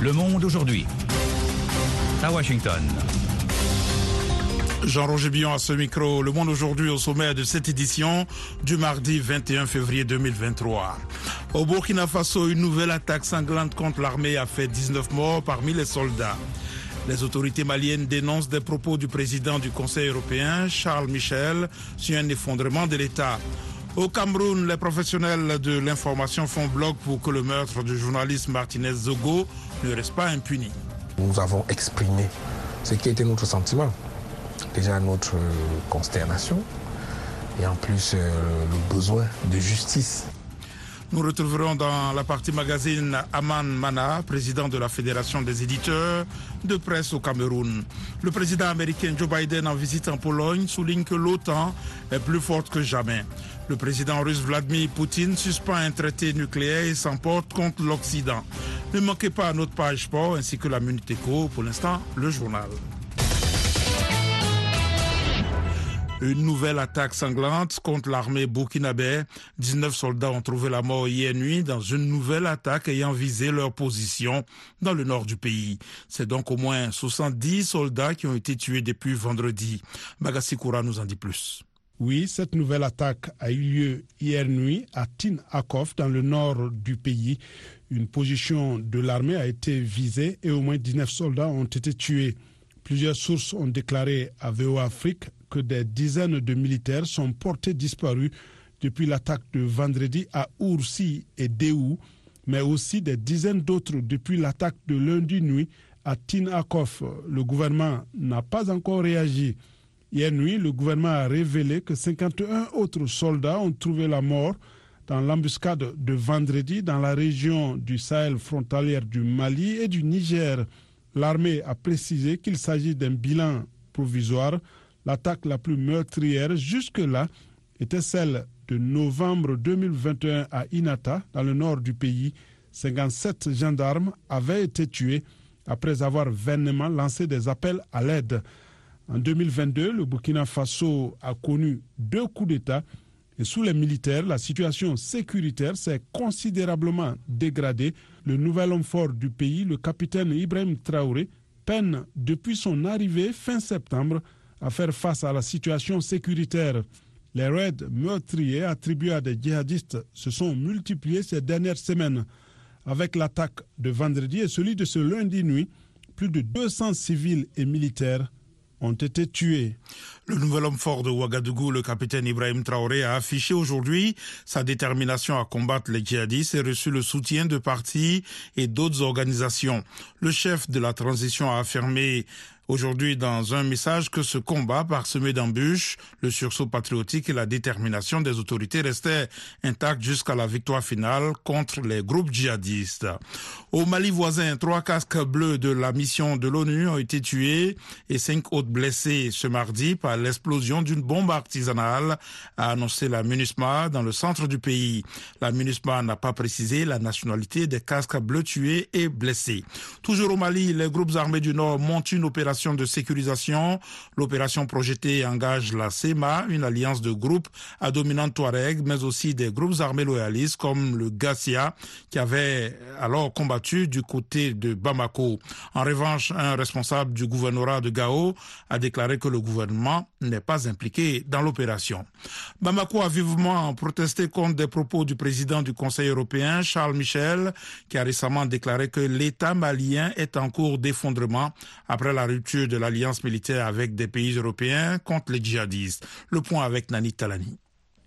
Le Monde aujourd'hui. À Washington. Jean-Roger Billon à ce micro. Le Monde aujourd'hui au sommet de cette édition du mardi 21 février 2023. Au Burkina Faso, une nouvelle attaque sanglante contre l'armée a fait 19 morts parmi les soldats. Les autorités maliennes dénoncent des propos du président du Conseil européen, Charles Michel, sur un effondrement de l'État. Au Cameroun, les professionnels de l'information font bloc pour que le meurtre du journaliste Martinez Zogo ne reste pas impuni. Nous avons exprimé ce qui était notre sentiment, déjà notre consternation et en plus le besoin de justice. Nous retrouverons dans la partie magazine Aman Mana, président de la Fédération des éditeurs de presse au Cameroun. Le président américain Joe Biden en visite en Pologne souligne que l'OTAN est plus forte que jamais. Le président russe Vladimir Poutine suspend un traité nucléaire et s'emporte contre l'Occident. Ne manquez pas notre page sport ainsi que la Minute. Pour l'instant, le journal. Une nouvelle attaque sanglante contre l'armée burkinabé. 19 soldats ont trouvé la mort hier nuit dans une nouvelle attaque ayant visé leur position dans le nord du pays. C'est donc au moins 70 soldats qui ont été tués depuis vendredi. Magasikura nous en dit plus. Oui, cette nouvelle attaque a eu lieu hier nuit à Tin Akov, dans le nord du pays. Une position de l'armée a été visée et au moins 19 soldats ont été tués. Plusieurs sources ont déclaré à VOA Afrique que des dizaines de militaires sont portés disparus depuis l'attaque de vendredi à Oursi et Déou, mais aussi des dizaines d'autres depuis l'attaque de lundi nuit à Tinakov. Le gouvernement n'a pas encore réagi. Hier nuit, le gouvernement a révélé que 51 autres soldats ont trouvé la mort dans l'embuscade de vendredi dans la région du Sahel frontalière du Mali et du Niger. L'armée a précisé qu'il s'agit d'un bilan provisoire. L'attaque la plus meurtrière jusque-là était celle de novembre 2021 à Inata, dans le nord du pays. 57 gendarmes avaient été tués après avoir vainement lancé des appels à l'aide. En 2022, le Burkina Faso a connu deux coups d'État et sous les militaires, la situation sécuritaire s'est considérablement dégradée. Le nouvel homme fort du pays, le capitaine Ibrahim Traoré, peine depuis son arrivée fin septembre à faire face à la situation sécuritaire. Les raids meurtriers attribués à des djihadistes se sont multipliés ces dernières semaines. Avec l'attaque de vendredi et celui de ce lundi nuit, plus de 200 civils et militaires ont été tués. Le nouvel homme fort de Ouagadougou, le capitaine Ibrahim Traoré, a affiché aujourd'hui sa détermination à combattre les djihadistes et reçu le soutien de partis et d'autres organisations. Le chef de la transition a affirmé aujourd'hui dans un message que ce combat parsemé d'embûches, le sursaut patriotique et la détermination des autorités restaient intacts jusqu'à la victoire finale contre les groupes djihadistes. Au Mali voisin, trois casques bleus de la mission de l'ONU ont été tués et cinq autres blessés ce mardi par l'explosion d'une bombe artisanale, a annoncé la MINUSMA dans le centre du pays. La MINUSMA n'a pas précisé la nationalité des casques bleus tués et blessés. Toujours au Mali, les groupes armés du Nord montent une opération de sécurisation. L'opération projetée engage la CEMA, une alliance de groupes à dominante Touareg, mais aussi des groupes armés loyalistes comme le Gassia, qui avait alors combattu du côté de Bamako. En revanche, un responsable du gouvernorat de Gao a déclaré que le gouvernement n'est pas impliqué dans l'opération. Bamako a vivement protesté contre des propos du président du Conseil européen, Charles Michel, qui a récemment déclaré que l'État malien est en cours d'effondrement après la rupture de l'alliance militaire avec des pays européens contre les djihadistes. Le point avec Nani Talani.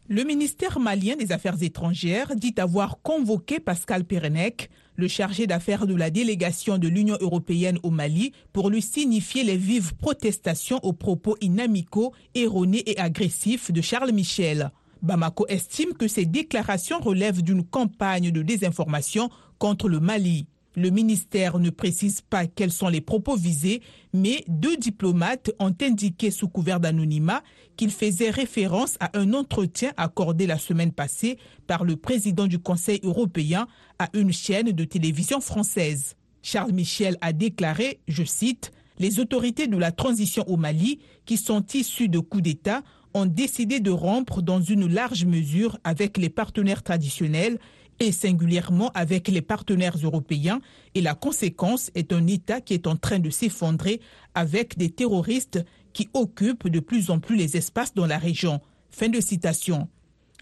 Le ministère malien des Affaires étrangères dit avoir convoqué Pascal Perenec, le chargé d'affaires de la délégation de l'Union européenne au Mali, pour lui signifier les vives protestations aux propos inamicaux, erronés et agressifs de Charles Michel. Bamako estime que ces déclarations relèvent d'une campagne de désinformation contre le Mali. Le ministère ne précise pas quels sont les propos visés, mais deux diplomates ont indiqué sous couvert d'anonymat qu'ils faisaient référence à un entretien accordé la semaine passée par le président du Conseil européen à une chaîne de télévision française. Charles Michel a déclaré, je cite, Les autorités de la transition au Mali, qui sont issues de coups d'État, ont décidé de rompre dans une large mesure avec les partenaires traditionnels et singulièrement avec les partenaires européens et la conséquence est un État qui est en train de s'effondrer avec des terroristes qui occupent de plus en plus les espaces dans la région. Fin de citation.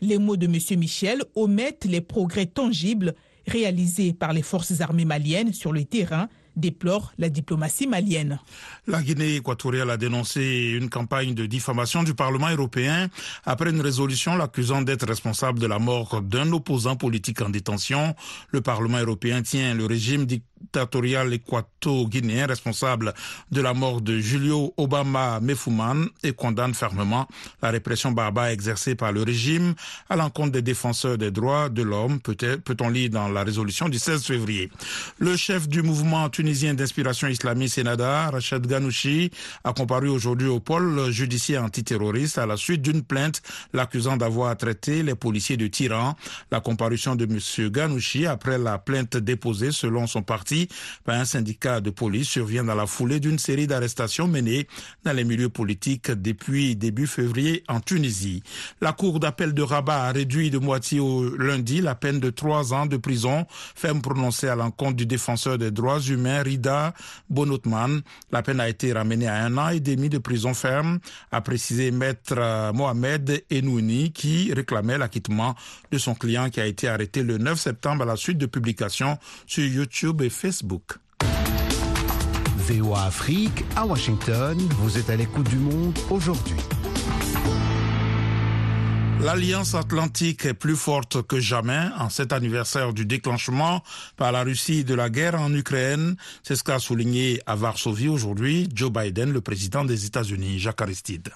Les mots de M. Michel omettent les progrès tangibles réalisés par les forces armées maliennes sur le terrain déplore la diplomatie malienne. La Guinée équatoriale a dénoncé une campagne de diffamation du Parlement européen après une résolution l'accusant d'être responsable de la mort d'un opposant politique en détention. Le Parlement européen tient le régime dictatorial équato-guinéen responsable de la mort de Julio Obama Mefouman et condamne fermement la répression barbare exercée par le régime à l'encontre des défenseurs des droits de l'homme, peut-on lire dans la résolution du 16 février. Le chef du mouvement tunisien d'inspiration islamiste Sénada, Rachid Ghanouchi, a comparu aujourd'hui au pôle judiciaire antiterroriste à la suite d'une plainte l'accusant d'avoir traité les policiers de tyrans. La comparution de M. Ghanouchi après la plainte déposée selon son parti par un syndicat de police survient dans la foulée d'une série d'arrestations menées dans les milieux politiques depuis début février en Tunisie. La cour d'appel de Rabat a réduit de moitié au lundi la peine de trois ans de prison ferme prononcée à l'encontre du défenseur des droits humains Rida Bonotman. La peine a été ramenée à un an et demi de prison ferme, a précisé maître euh, Mohamed Enouni qui réclamait l'acquittement de son client qui a été arrêté le 9 septembre à la suite de publications sur YouTube et Facebook. VOA Afrique à Washington, vous êtes à l'écoute du monde aujourd'hui. L'Alliance atlantique est plus forte que jamais en cet anniversaire du déclenchement par la Russie de la guerre en Ukraine. C'est ce qu'a souligné à Varsovie aujourd'hui Joe Biden, le président des États-Unis, Jacques Aristide.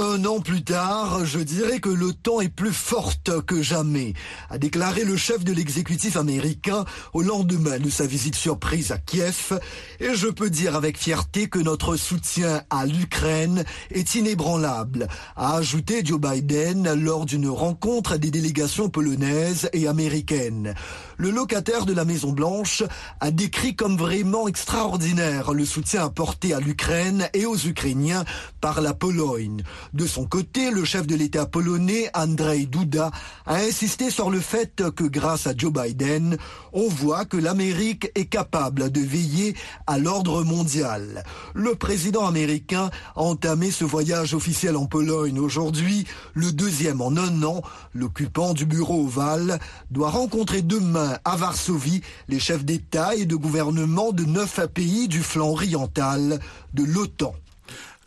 Un an plus tard, je dirais que l'OTAN est plus forte que jamais, a déclaré le chef de l'exécutif américain au lendemain de sa visite surprise à Kiev. Et je peux dire avec fierté que notre soutien à l'Ukraine est inébranlable, a ajouté Joe Biden lors d'une rencontre des délégations polonaises et américaines. Le locataire de la Maison Blanche a décrit comme vraiment extraordinaire le soutien apporté à l'Ukraine et aux Ukrainiens par la Pologne. De son côté, le chef de l'État polonais, Andrzej Duda, a insisté sur le fait que grâce à Joe Biden, on voit que l'Amérique est capable de veiller à l'ordre mondial. Le président américain a entamé ce voyage officiel en Pologne aujourd'hui, le deuxième en un an. L'occupant du bureau ovale doit rencontrer demain à Varsovie les chefs d'État et de gouvernement de neuf pays du flanc oriental de l'OTAN.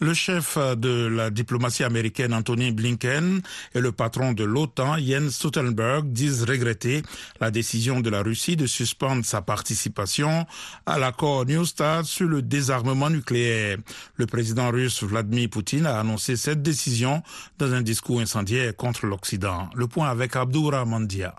Le chef de la diplomatie américaine Anthony Blinken et le patron de l'OTAN Jens Stoltenberg disent regretter la décision de la Russie de suspendre sa participation à l'accord New START sur le désarmement nucléaire. Le président russe Vladimir Poutine a annoncé cette décision dans un discours incendiaire contre l'Occident. Le point avec Abdoura Mandia.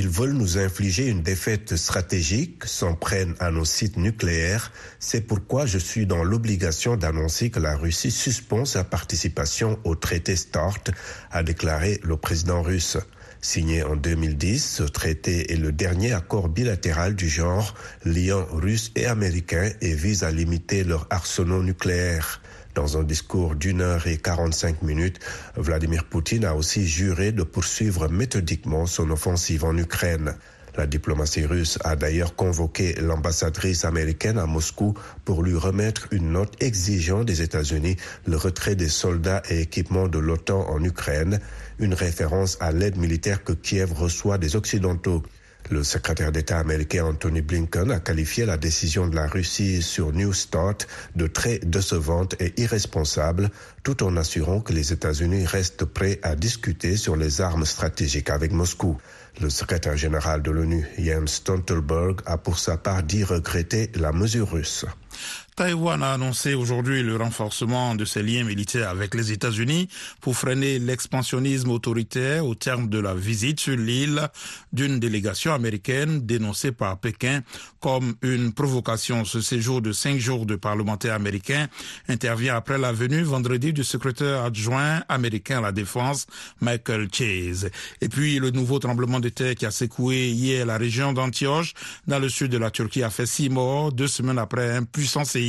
Ils veulent nous infliger une défaite stratégique, s'en prennent à nos sites nucléaires. C'est pourquoi je suis dans l'obligation d'annoncer que la Russie suspend sa participation au traité START, a déclaré le président russe. Signé en 2010, ce traité est le dernier accord bilatéral du genre liant Russes et Américains et vise à limiter leurs arsenaux nucléaires. Dans un discours d'une heure et 45 minutes, Vladimir Poutine a aussi juré de poursuivre méthodiquement son offensive en Ukraine. La diplomatie russe a d'ailleurs convoqué l'ambassadrice américaine à Moscou pour lui remettre une note exigeant des États-Unis le retrait des soldats et équipements de l'OTAN en Ukraine, une référence à l'aide militaire que Kiev reçoit des Occidentaux. Le secrétaire d'État américain Anthony Blinken a qualifié la décision de la Russie sur New START de très décevante et irresponsable, tout en assurant que les États-Unis restent prêts à discuter sur les armes stratégiques avec Moscou. Le secrétaire général de l'ONU, Jens Stoltenberg, a pour sa part dit regretter la mesure russe. Taïwan a annoncé aujourd'hui le renforcement de ses liens militaires avec les États-Unis pour freiner l'expansionnisme autoritaire au terme de la visite sur l'île d'une délégation américaine dénoncée par Pékin comme une provocation. Ce séjour de cinq jours de parlementaires américains intervient après la venue vendredi du secrétaire adjoint américain à la défense, Michael Chase. Et puis le nouveau tremblement de terre qui a secoué hier la région d'Antioche dans le sud de la Turquie a fait six morts deux semaines après un puissant séisme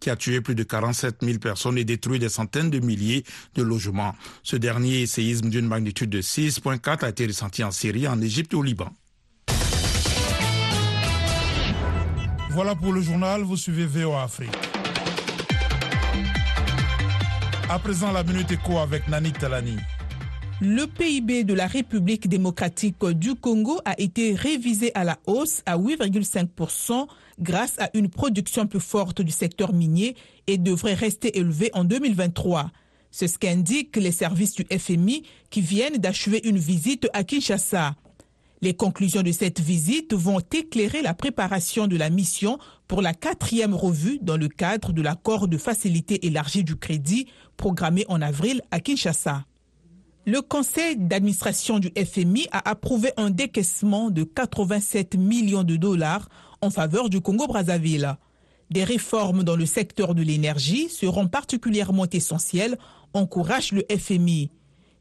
qui a tué plus de 47 000 personnes et détruit des centaines de milliers de logements. Ce dernier séisme d'une magnitude de 6.4 a été ressenti en Syrie, en Égypte et au Liban. Voilà pour le journal, vous suivez VOA Afrique. À présent, la Minute Éco avec Nani Talani. Le PIB de la République démocratique du Congo a été révisé à la hausse à 8,5% grâce à une production plus forte du secteur minier et devrait rester élevé en 2023. C'est ce qu'indiquent les services du FMI qui viennent d'achever une visite à Kinshasa. Les conclusions de cette visite vont éclairer la préparation de la mission pour la quatrième revue dans le cadre de l'accord de facilité élargie du crédit programmé en avril à Kinshasa. Le conseil d'administration du FMI a approuvé un décaissement de 87 millions de dollars en faveur du Congo-Brazzaville. Des réformes dans le secteur de l'énergie seront particulièrement essentielles, encourage le FMI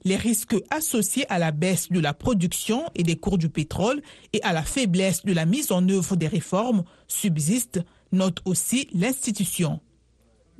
les risques associés à la baisse de la production et des cours du pétrole et à la faiblesse de la mise en œuvre des réformes subsistent, note aussi l'institution.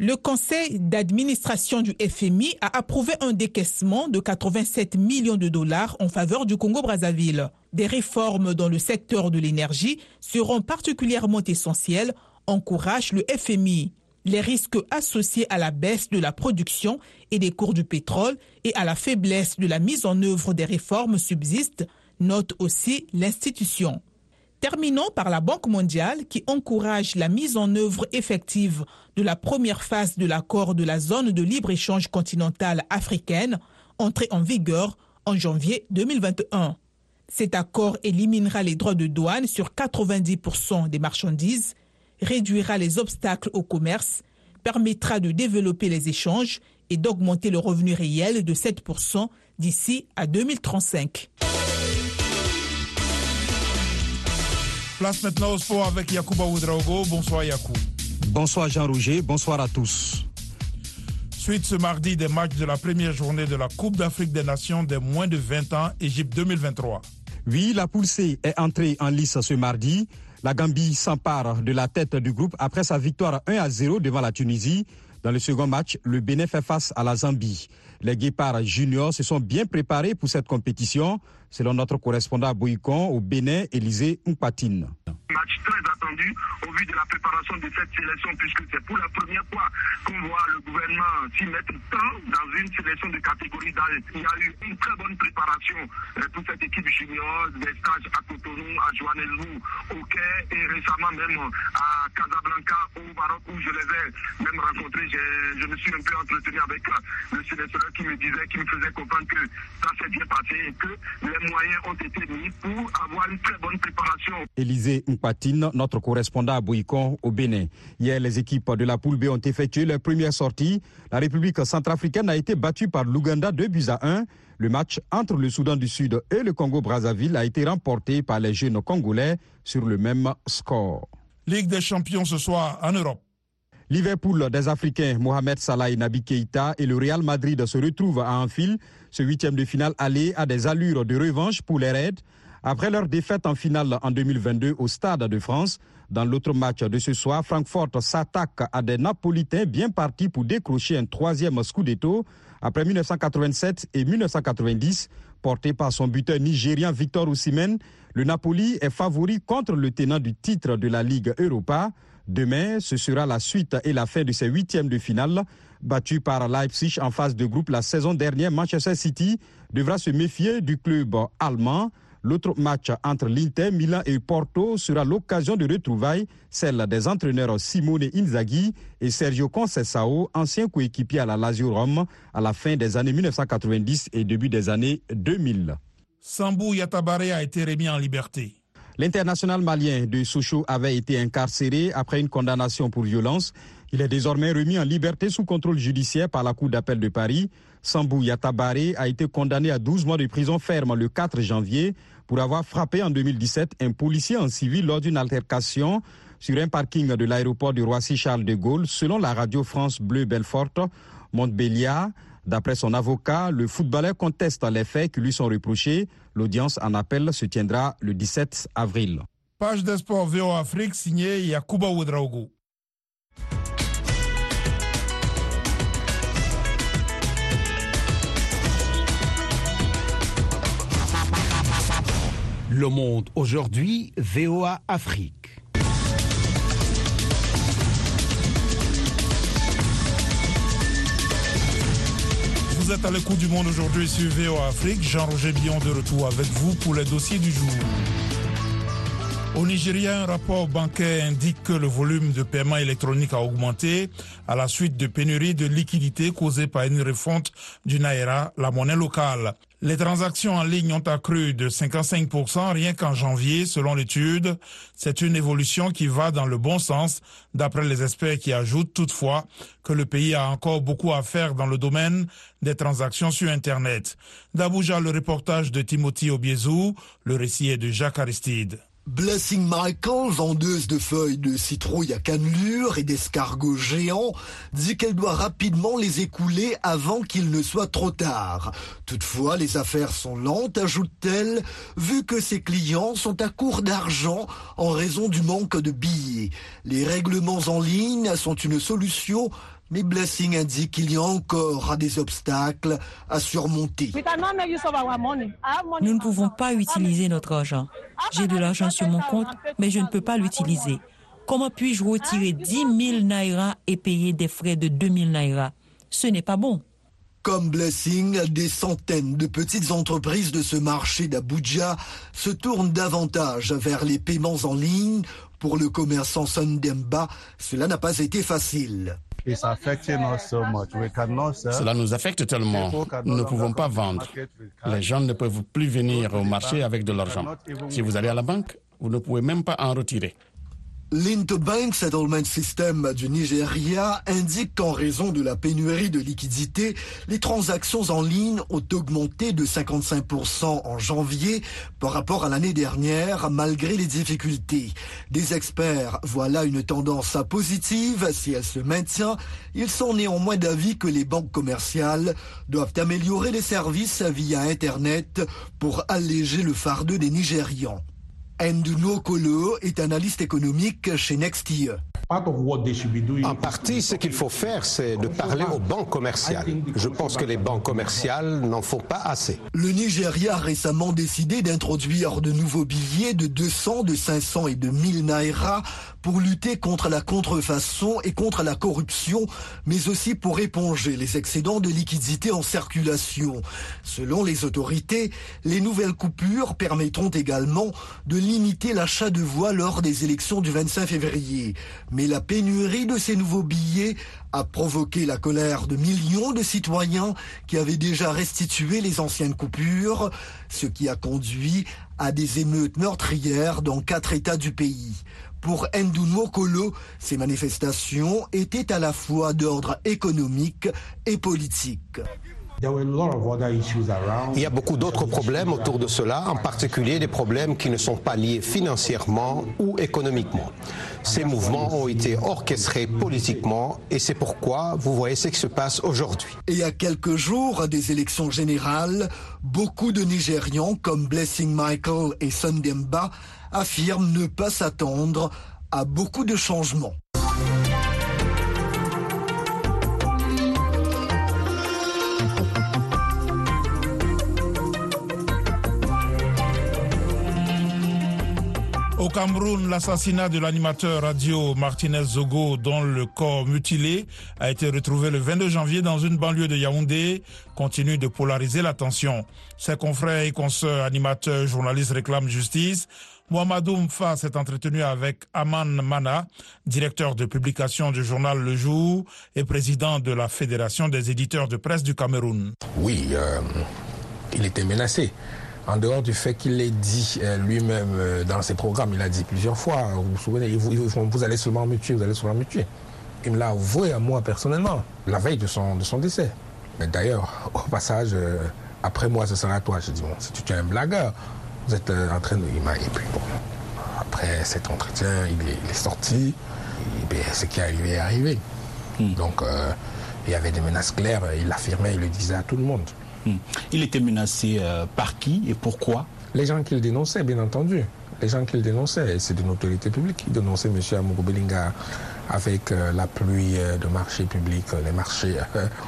Le conseil d'administration du FMI a approuvé un décaissement de 87 millions de dollars en faveur du Congo-Brazzaville. Des réformes dans le secteur de l'énergie seront particulièrement essentielles, encourage le FMI les risques associés à la baisse de la production et des cours du pétrole et à la faiblesse de la mise en œuvre des réformes subsistent, note aussi l'institution. Terminons par la Banque mondiale qui encourage la mise en œuvre effective de la première phase de l'accord de la zone de libre-échange continentale africaine, entré en vigueur en janvier 2021. Cet accord éliminera les droits de douane sur 90% des marchandises réduira les obstacles au commerce, permettra de développer les échanges et d'augmenter le revenu réel de 7% d'ici à 2035. Place maintenant au sport avec Yacouba Oudraogo. Bonsoir Yakou. Bonsoir Jean-Roger, bonsoir à tous. Suite ce mardi des matchs de la première journée de la Coupe d'Afrique des Nations des moins de 20 ans, Égypte 2023. Oui, la poule C est entrée en lice ce mardi. La Gambie s'empare de la tête du groupe après sa victoire 1 à 0 devant la Tunisie. Dans le second match, le Bénin fait face à la Zambie. Les Guépards juniors se sont bien préparés pour cette compétition, selon notre correspondant à Bouycon au Bénin, Élisée Mpatine match très attendu au vu de la préparation de cette sélection, puisque c'est pour la première fois qu'on voit le gouvernement s'y mettre tant dans une sélection de catégorie d'âge. Il y a eu une très bonne préparation euh, pour cette équipe junior, des stages à Cotonou, à Johannesburg, au Quai et récemment même à Casablanca au Maroc où je les ai même rencontrés. Je me suis un peu entretenu avec euh, le sélectionneur qui me disait, qui me faisait comprendre que ça s'est bien passé et que les moyens ont été mis pour avoir une très bonne préparation. Élisée Patine, notre correspondant à Bouikon au Bénin. Hier, les équipes de la poule B ont effectué leur première sortie. La République centrafricaine a été battue par l'Ouganda 2 buts à 1. Le match entre le Soudan du Sud et le Congo-Brazzaville a été remporté par les jeunes Congolais sur le même score. Ligue des champions ce soir en Europe. Liverpool des Africains Mohamed Salah et Nabi Keita et le Real Madrid se retrouvent à Anfield. Ce huitième de finale aller à des allures de revanche pour les Reds. Après leur défaite en finale en 2022 au Stade de France, dans l'autre match de ce soir, Francfort s'attaque à des Napolitains bien partis pour décrocher un troisième scudetto après 1987 et 1990. Porté par son buteur nigérien Victor Osimhen, le Napoli est favori contre le tenant du titre de la Ligue Europa. Demain, ce sera la suite et la fin de ces huitièmes de finale. Battu par Leipzig en phase de groupe la saison dernière, Manchester City devra se méfier du club allemand. L'autre match entre l'Inter, Milan et Porto sera l'occasion de retrouvailles, celle des entraîneurs Simone Inzaghi et Sergio Conceição, ancien coéquipier à la Lazio Rome à la fin des années 1990 et début des années 2000. Sambou Yatabare a été remis en liberté. L'international malien de Sochaux avait été incarcéré après une condamnation pour violence. Il est désormais remis en liberté sous contrôle judiciaire par la Cour d'appel de Paris. Sambou Yatabare a été condamné à 12 mois de prison ferme le 4 janvier pour avoir frappé en 2017 un policier en civil lors d'une altercation sur un parking de l'aéroport de Roissy-Charles de Gaulle, selon la radio France Bleu Belfort, Montbéliard. D'après son avocat, le footballeur conteste les faits qui lui sont reprochés. L'audience en appel se tiendra le 17 avril. Page des sports VO Afrique signée Yakuba Ouedraogo. Le Monde aujourd'hui, VOA Afrique. Vous êtes à l'écoute du monde aujourd'hui sur VOA Afrique. Jean-Roger Billon de retour avec vous pour les dossiers du jour. Au Nigeria, un rapport bancaire indique que le volume de paiement électronique a augmenté à la suite de pénuries de liquidités causées par une refonte du Naira, la monnaie locale. Les transactions en ligne ont accru de 55% rien qu'en janvier, selon l'étude. C'est une évolution qui va dans le bon sens, d'après les experts qui ajoutent toutefois que le pays a encore beaucoup à faire dans le domaine des transactions sur Internet. D'Abuja, le reportage de Timothy Obiezou, le récit est de Jacques Aristide. Blessing Michael, vendeuse de feuilles de citrouille à cannelure et d'escargots géants, dit qu'elle doit rapidement les écouler avant qu'il ne soit trop tard. Toutefois, les affaires sont lentes, ajoute-t-elle, vu que ses clients sont à court d'argent en raison du manque de billets. Les règlements en ligne sont une solution mais Blessing indique qu'il y a encore des obstacles à surmonter. Nous ne pouvons pas utiliser notre argent. J'ai de l'argent sur mon compte, mais je ne peux pas l'utiliser. Comment puis-je retirer 10 000 naira et payer des frais de 2 000 naira? Ce n'est pas bon. Comme Blessing, des centaines de petites entreprises de ce marché d'Abuja se tournent davantage vers les paiements en ligne. Pour le commerçant Sundemba, cela n'a pas été facile. Cela nous affecte tellement. Nous ne pouvons pas vendre. Les gens ne peuvent plus venir au marché avec de l'argent. Si vous allez à la banque, vous ne pouvez même pas en retirer. L'Interbank Settlement System du Nigeria indique qu'en raison de la pénurie de liquidités, les transactions en ligne ont augmenté de 55% en janvier par rapport à l'année dernière, malgré les difficultés. Des experts voient là une tendance positive si elle se maintient. Ils sont néanmoins d'avis que les banques commerciales doivent améliorer les services via Internet pour alléger le fardeau des Nigérians. Nduno Kolo est analyste économique chez Nextia. En partie, ce qu'il faut faire, c'est de parler aux banques commerciales. Je pense que les banques commerciales n'en font pas assez. Le Nigeria a récemment décidé d'introduire de nouveaux billets de 200, de 500 et de 1000 naira pour lutter contre la contrefaçon et contre la corruption, mais aussi pour éponger les excédents de liquidités en circulation. Selon les autorités, les nouvelles coupures permettront également de limiter l'achat de voix lors des élections du 25 février. Mais la pénurie de ces nouveaux billets a provoqué la colère de millions de citoyens qui avaient déjà restitué les anciennes coupures, ce qui a conduit à des émeutes meurtrières dans quatre États du pays. Pour Ndouno Kolo, ces manifestations étaient à la fois d'ordre économique et politique. Il y a beaucoup d'autres problèmes autour de cela, en particulier des problèmes qui ne sont pas liés financièrement ou économiquement. Ces mouvements ont été orchestrés politiquement et c'est pourquoi vous voyez ce qui se passe aujourd'hui. Et à quelques jours des élections générales, beaucoup de Nigérians comme Blessing Michael et Sundemba affirment ne pas s'attendre à beaucoup de changements. Cameroun, l'assassinat de l'animateur radio Martinez Zogo, dont le corps mutilé a été retrouvé le 22 janvier dans une banlieue de Yaoundé, continue de polariser l'attention. Ses confrères et consoeurs animateurs, journalistes réclament justice. Mohamedou Mfa s'est entretenu avec Aman Mana, directeur de publication du journal Le Jour et président de la Fédération des éditeurs de presse du Cameroun. Oui, euh, il était menacé. En dehors du fait qu'il l'ait dit euh, lui-même euh, dans ses programmes, il a dit plusieurs fois, vous vous souvenez, vous, allez seulement me tuer, vous allez seulement me tuer. Il me l'a avoué à moi personnellement, la veille de son, de son décès. Mais d'ailleurs, au passage, euh, après moi, ce sera toi. Je dis, bon, si tu es un blagueur, vous êtes en train de... Il m'a... Et puis bon, après cet entretien, il est, il est sorti, et bien, ce qui est arrivé est arrivé. Hmm. Donc, il y avait des menaces claires, il l'affirmait, il le disait à tout le monde. Hmm. Il était menacé euh, par qui et pourquoi? Les gens qu'il dénonçait, bien entendu. Les gens qu'il dénonçait, c'est d'une autorité publique. Il dénonçait M. Amourou Belinga avec euh, la pluie euh, de marchés publics, les marchés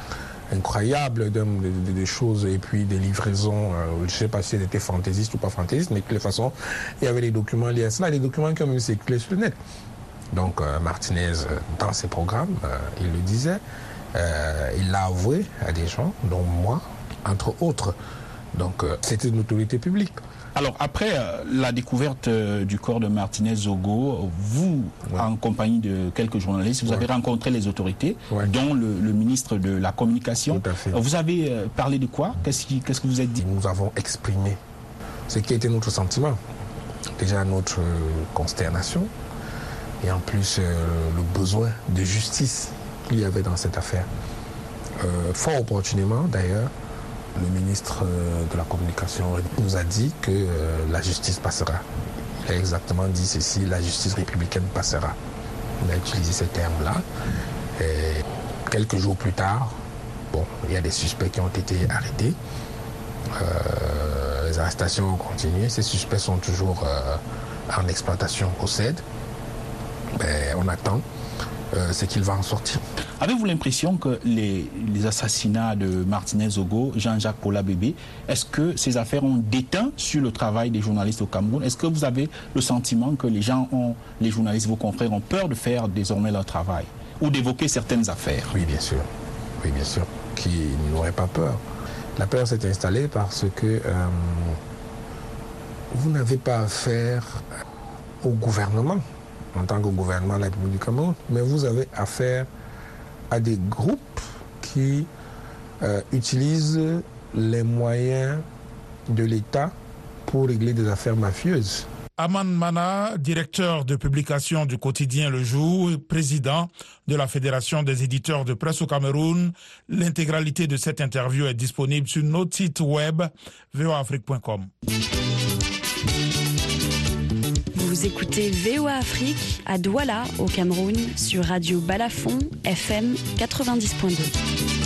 incroyables des choses et puis des livraisons, je ne sais pas si elles étaient fantaisistes ou pas fantaisistes, mais de toute façon, il y avait des documents liés à cela, des documents qui ont même circulé sur le net. Donc Martinez, dans ses programmes, il le disait, il l'a avoué à des gens, dont moi, entre autres. Donc c'était une autorité publique. Alors après euh, la découverte euh, du corps de Martinez Zogo, vous, en compagnie de quelques journalistes, vous avez rencontré les autorités, dont le, ministre de la Communication. Vous avez euh, parlé de quoi? Qu'est-ce que vous êtes dit? Nous avons exprimé ce qui était notre sentiment. Déjà notre consternation et en plus le besoin de justice qu'il y avait dans cette affaire. fort opportunément d'ailleurs, le ministre euh, de la Communication nous a dit que euh, la justice passera. Il a exactement dit ceci, la justice républicaine passera. On a utilisé ces termes-là. Quelques jours plus tard, bon, il y a des suspects qui ont été arrêtés. Euh, les arrestations ont continué. Ces suspects sont toujours en exploitation au CED. Mais on attend ce qu'il va en sortir. Avez-vous l'impression que les, assassinats de Martinez Ogo, Jean-Jacques Paula Bébé, est-ce que ces affaires ont déteint sur le travail des journalistes au Cameroun? Est-ce que vous avez le sentiment que les gens ont, les journalistes, vos confrères, ont peur de faire désormais leur travail ou d'évoquer certaines affaires? Oui, bien sûr. Oui, bien sûr. Qui n'aurait pas peur. La peur s'est installée parce que euh, vous n'avez pas affaire au gouvernement en tant que gouvernement de la République du Cameroun, mais vous avez affaire à des groupes qui euh, utilisent les moyens de l'État pour régler des affaires mafieuses. Aman Mana, directeur de publication du quotidien Le Jour, président de la Fédération des éditeurs de presse au Cameroun. L'intégralité de cette interview est disponible sur notre site web voafrique.com. Écoutez VOA Afrique à Douala, au Cameroun, sur Radio Balafon, FM 90.2.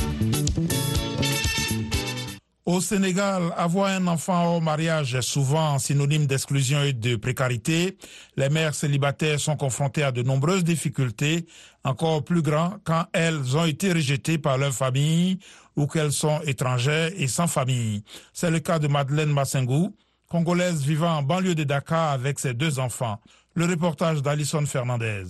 Au Sénégal, avoir un enfant au mariage est souvent synonyme d'exclusion et de précarité. Les mères célibataires sont confrontées à de nombreuses difficultés, encore plus grandes quand elles ont été rejetées par leur famille ou qu'elles sont étrangères et sans famille. C'est le cas de Madeleine Massengou, congolaise vivant en banlieue de Dakar avec ses deux enfants. Le reportage d'Alison Fernandez.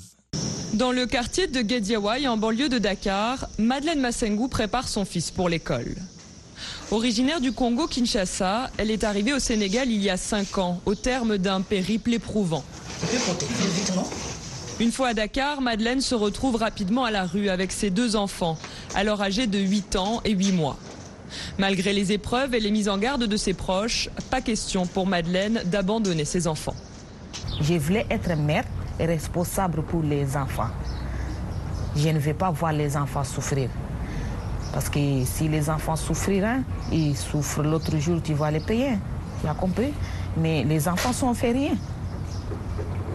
Dans le quartier de Gediawai, en banlieue de Dakar, Madeleine Massengou prépare son fils pour l'école. Originaire du Congo Kinshasa, elle est arrivée au Sénégal il y a cinq ans, au terme d'un périple éprouvant. Une fois à Dakar, Madeleine se retrouve rapidement à la rue avec ses deux enfants, alors âgés de 8 ans et 8 mois. Malgré les épreuves et les mises en garde de ses proches, pas question pour Madeleine d'abandonner ses enfants. Je voulais être mère et responsable pour les enfants. Je ne vais pas voir les enfants souffrir. Parce que si les enfants souffriront, hein, ils souffrent l'autre jour, tu vas les payer. Tu as compris? Mais les enfants sont fait rien.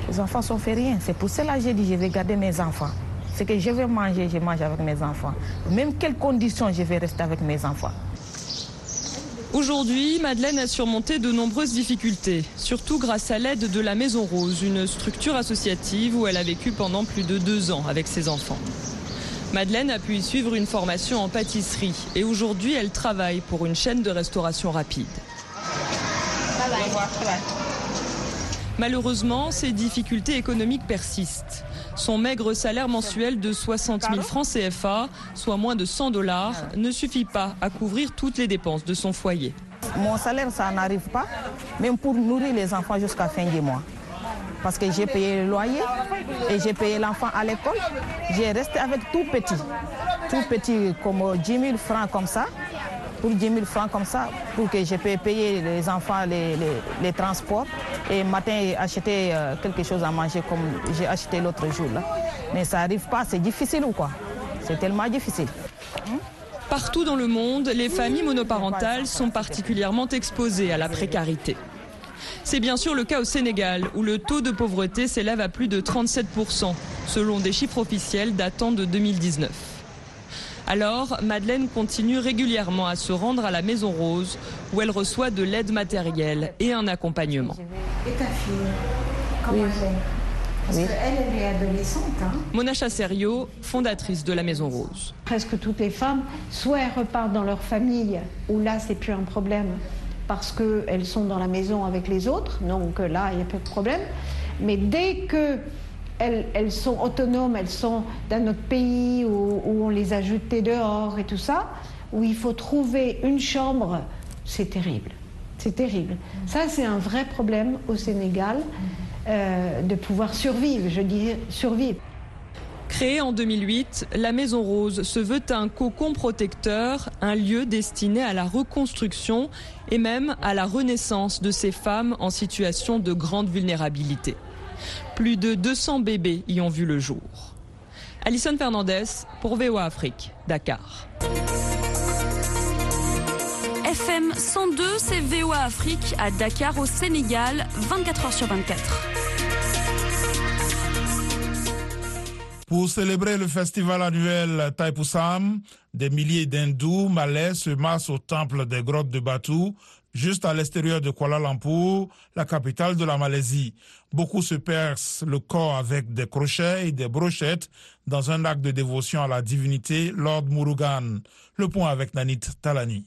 Les enfants sont fait rien. C'est pour cela que j'ai dit je vais garder mes enfants. Ce que je vais manger, je mange avec mes enfants. Même quelles conditions je vais rester avec mes enfants. Aujourd'hui, Madeleine a surmonté de nombreuses difficultés, surtout grâce à l'aide de la Maison Rose, une structure associative où elle a vécu pendant plus de deux ans avec ses enfants. Madeleine a pu y suivre une formation en pâtisserie et aujourd'hui elle travaille pour une chaîne de restauration rapide. Malheureusement, ces difficultés économiques persistent. Son maigre salaire mensuel de 60 000 francs CFA, soit moins de 100 dollars, ne suffit pas à couvrir toutes les dépenses de son foyer. Mon salaire, ça n'arrive pas, même pour nourrir les enfants jusqu'à fin du mois. Parce que j'ai payé le loyer et j'ai payé l'enfant à l'école. J'ai resté avec tout petit, tout petit, comme 10 000 francs comme ça pour 10 000 francs comme ça, pour que je puisse payer les enfants les, transports et matin acheter euh, quelque chose à manger comme j'ai acheté l'autre jour. Là. Mais ça n'arrive pas, c'est difficile ou quoi? C'est tellement difficile. Partout dans le monde, les familles monoparentales sont particulièrement exposées à la précarité. C'est bien sûr le cas au Sénégal, où le taux de pauvreté s'élève à plus de 37%, selon des chiffres officiels datant de 2019. Alors, Madeleine continue régulièrement à se rendre à la Maison Rose, où elle reçoit de l'aide matérielle et un accompagnement. Et ta fille, comment Parce qu'elle, elle est adolescente. Hein. Mona Chasserio, fondatrice de la Maison Rose. Presque toutes les femmes, soit elles repartent dans leur famille, où là, c'est plus un problème, parce qu'elles sont dans la maison avec les autres, donc là, il n'y a pas de problème. Mais dès que elles, sont autonomes, elles sont dans notre pays où, où on les a jetées dehors et tout ça, où il faut trouver une chambre, c'est terrible. C'est terrible. Ça, c'est un vrai problème au Sénégal euh, de pouvoir survivre, je dis survivre. Créée en 2008, la Maison Rose se veut un cocon protecteur, un lieu destiné à la reconstruction et même à la renaissance de ces femmes en situation de grande vulnérabilité. Plus de 200 bébés y ont vu le jour. Alison Fernandez pour VOA Afrique, Dakar. FM 102, c'est VOA Afrique à Dakar au Sénégal, 24 heures sur 24. Pour célébrer le festival annuel Taipusam, des milliers d'hindous malais se massent au temple des grottes de Batu, juste à l'extérieur de Kuala Lumpur, la capitale de la Malaisie. Beaucoup se percent le corps avec des crochets et des brochettes dans un acte de dévotion à la divinité Lord Murugan. Le point avec Nanit Talani.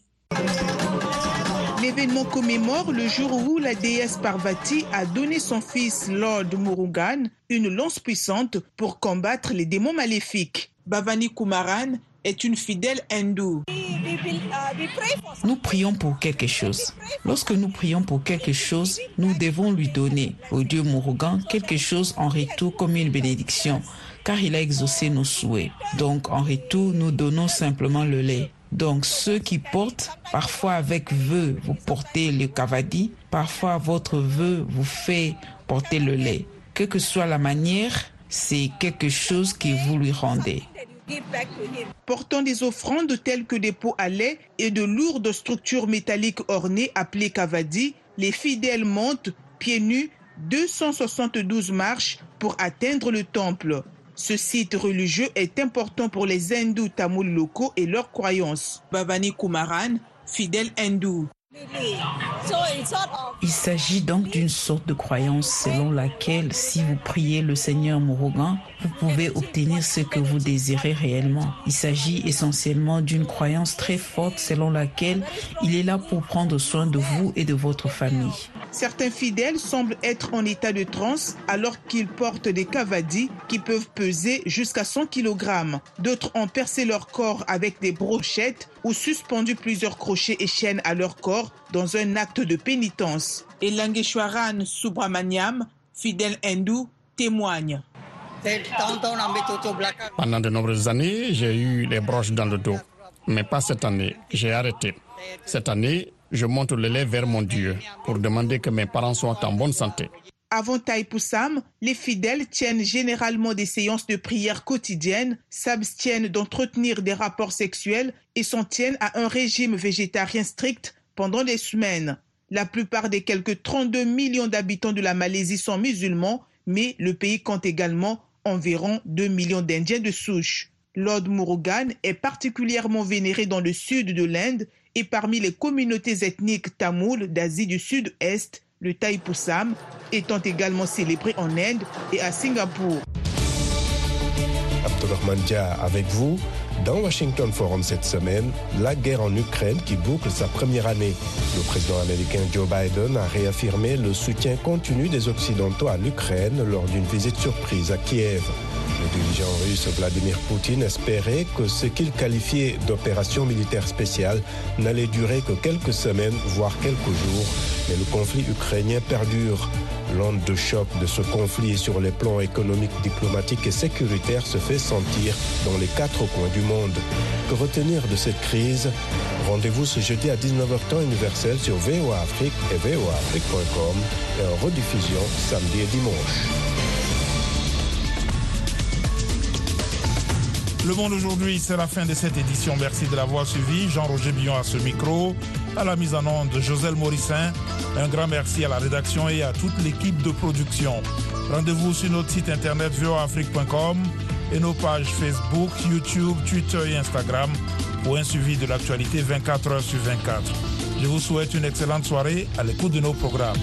L'événement commémore le jour où la déesse Parvati a donné son fils Lord Murugan une lance puissante pour combattre les démons maléfiques. Bhavani Kumaran est une fidèle hindoue. Nous prions pour quelque chose. Lorsque nous prions pour quelque chose, nous devons lui donner au Dieu Murugan quelque chose en retour comme une bénédiction, car il a exaucé nos souhaits. Donc en retour, nous donnons simplement le lait. Donc ceux qui portent, parfois avec vœu, vous portez le cavadi, parfois votre vœu vous fait porter le lait. Quelle que soit la manière, c'est quelque chose que vous lui rendez. Portant des offrandes telles que des pots à lait et de lourdes structures métalliques ornées appelées cavadi, les fidèles montent pieds nus 272 marches pour atteindre le temple. Ce site religieux est important pour les hindous tamouls locaux et leurs croyances. Bhavani Kumaran, fidèle hindou. Il s'agit donc d'une sorte de croyance selon laquelle si vous priez le Seigneur Murugan, vous pouvez obtenir ce que vous désirez réellement. Il s'agit essentiellement d'une croyance très forte selon laquelle il est là pour prendre soin de vous et de votre famille. Certains fidèles semblent être en état de transe alors qu'ils portent des cavadis qui peuvent peser jusqu'à 100 kg. D'autres ont percé leur corps avec des brochettes ou suspendu plusieurs crochets et chaînes à leur corps dans un acte de pénitence. Et Langeshwaran Subramaniam, fidèle hindou, témoigne. Pendant de nombreuses années, j'ai eu les broches dans le dos. Mais pas cette année. J'ai arrêté. Cette année, je monte le lait vers mon Dieu pour demander que mes parents soient en bonne santé. Avant Taipusam, les fidèles tiennent généralement des séances de prière quotidiennes, s'abstiennent d'entretenir des rapports sexuels et s'en tiennent à un régime végétarien strict pendant des semaines. La plupart des quelques 32 millions d'habitants de la Malaisie sont musulmans, mais le pays compte également environ 2 millions d'Indiens de souche. Lord Murugan est particulièrement vénéré dans le sud de l'Inde et parmi les communautés ethniques tamoules d'Asie du Sud-Est, le Thaipusam étant également célébré en Inde et à Singapour. Avec vous. Dans Washington Forum cette semaine, la guerre en Ukraine qui boucle sa première année. Le président américain Joe Biden a réaffirmé le soutien continu des Occidentaux à l'Ukraine lors d'une visite surprise à Kiev. Le dirigeant russe Vladimir Poutine espérait que ce qu'il qualifiait d'opération militaire spéciale n'allait durer que quelques semaines, voire quelques jours, mais le conflit ukrainien perdure. L'onde de choc de ce conflit sur les plans économiques, diplomatiques et sécuritaires se fait sentir dans les quatre coins du monde. Que retenir de cette crise? Rendez-vous ce jeudi à 19h temps universel sur VOA Afrique et voaafrique.com et en rediffusion samedi et dimanche. Le Monde aujourd'hui, c'est la fin de cette édition. Merci de l'avoir suivi. Jean-Roger Billon à ce micro, à la mise en onde de Joselle Morissin. Un grand merci à la rédaction et à toute l'équipe de production. Rendez-vous sur notre site internet voafrique.com et nos pages Facebook, YouTube, Twitter et Instagram pour un suivi de l'actualité 24 heures sur 24. Je vous souhaite une excellente soirée à l'écoute de nos programmes.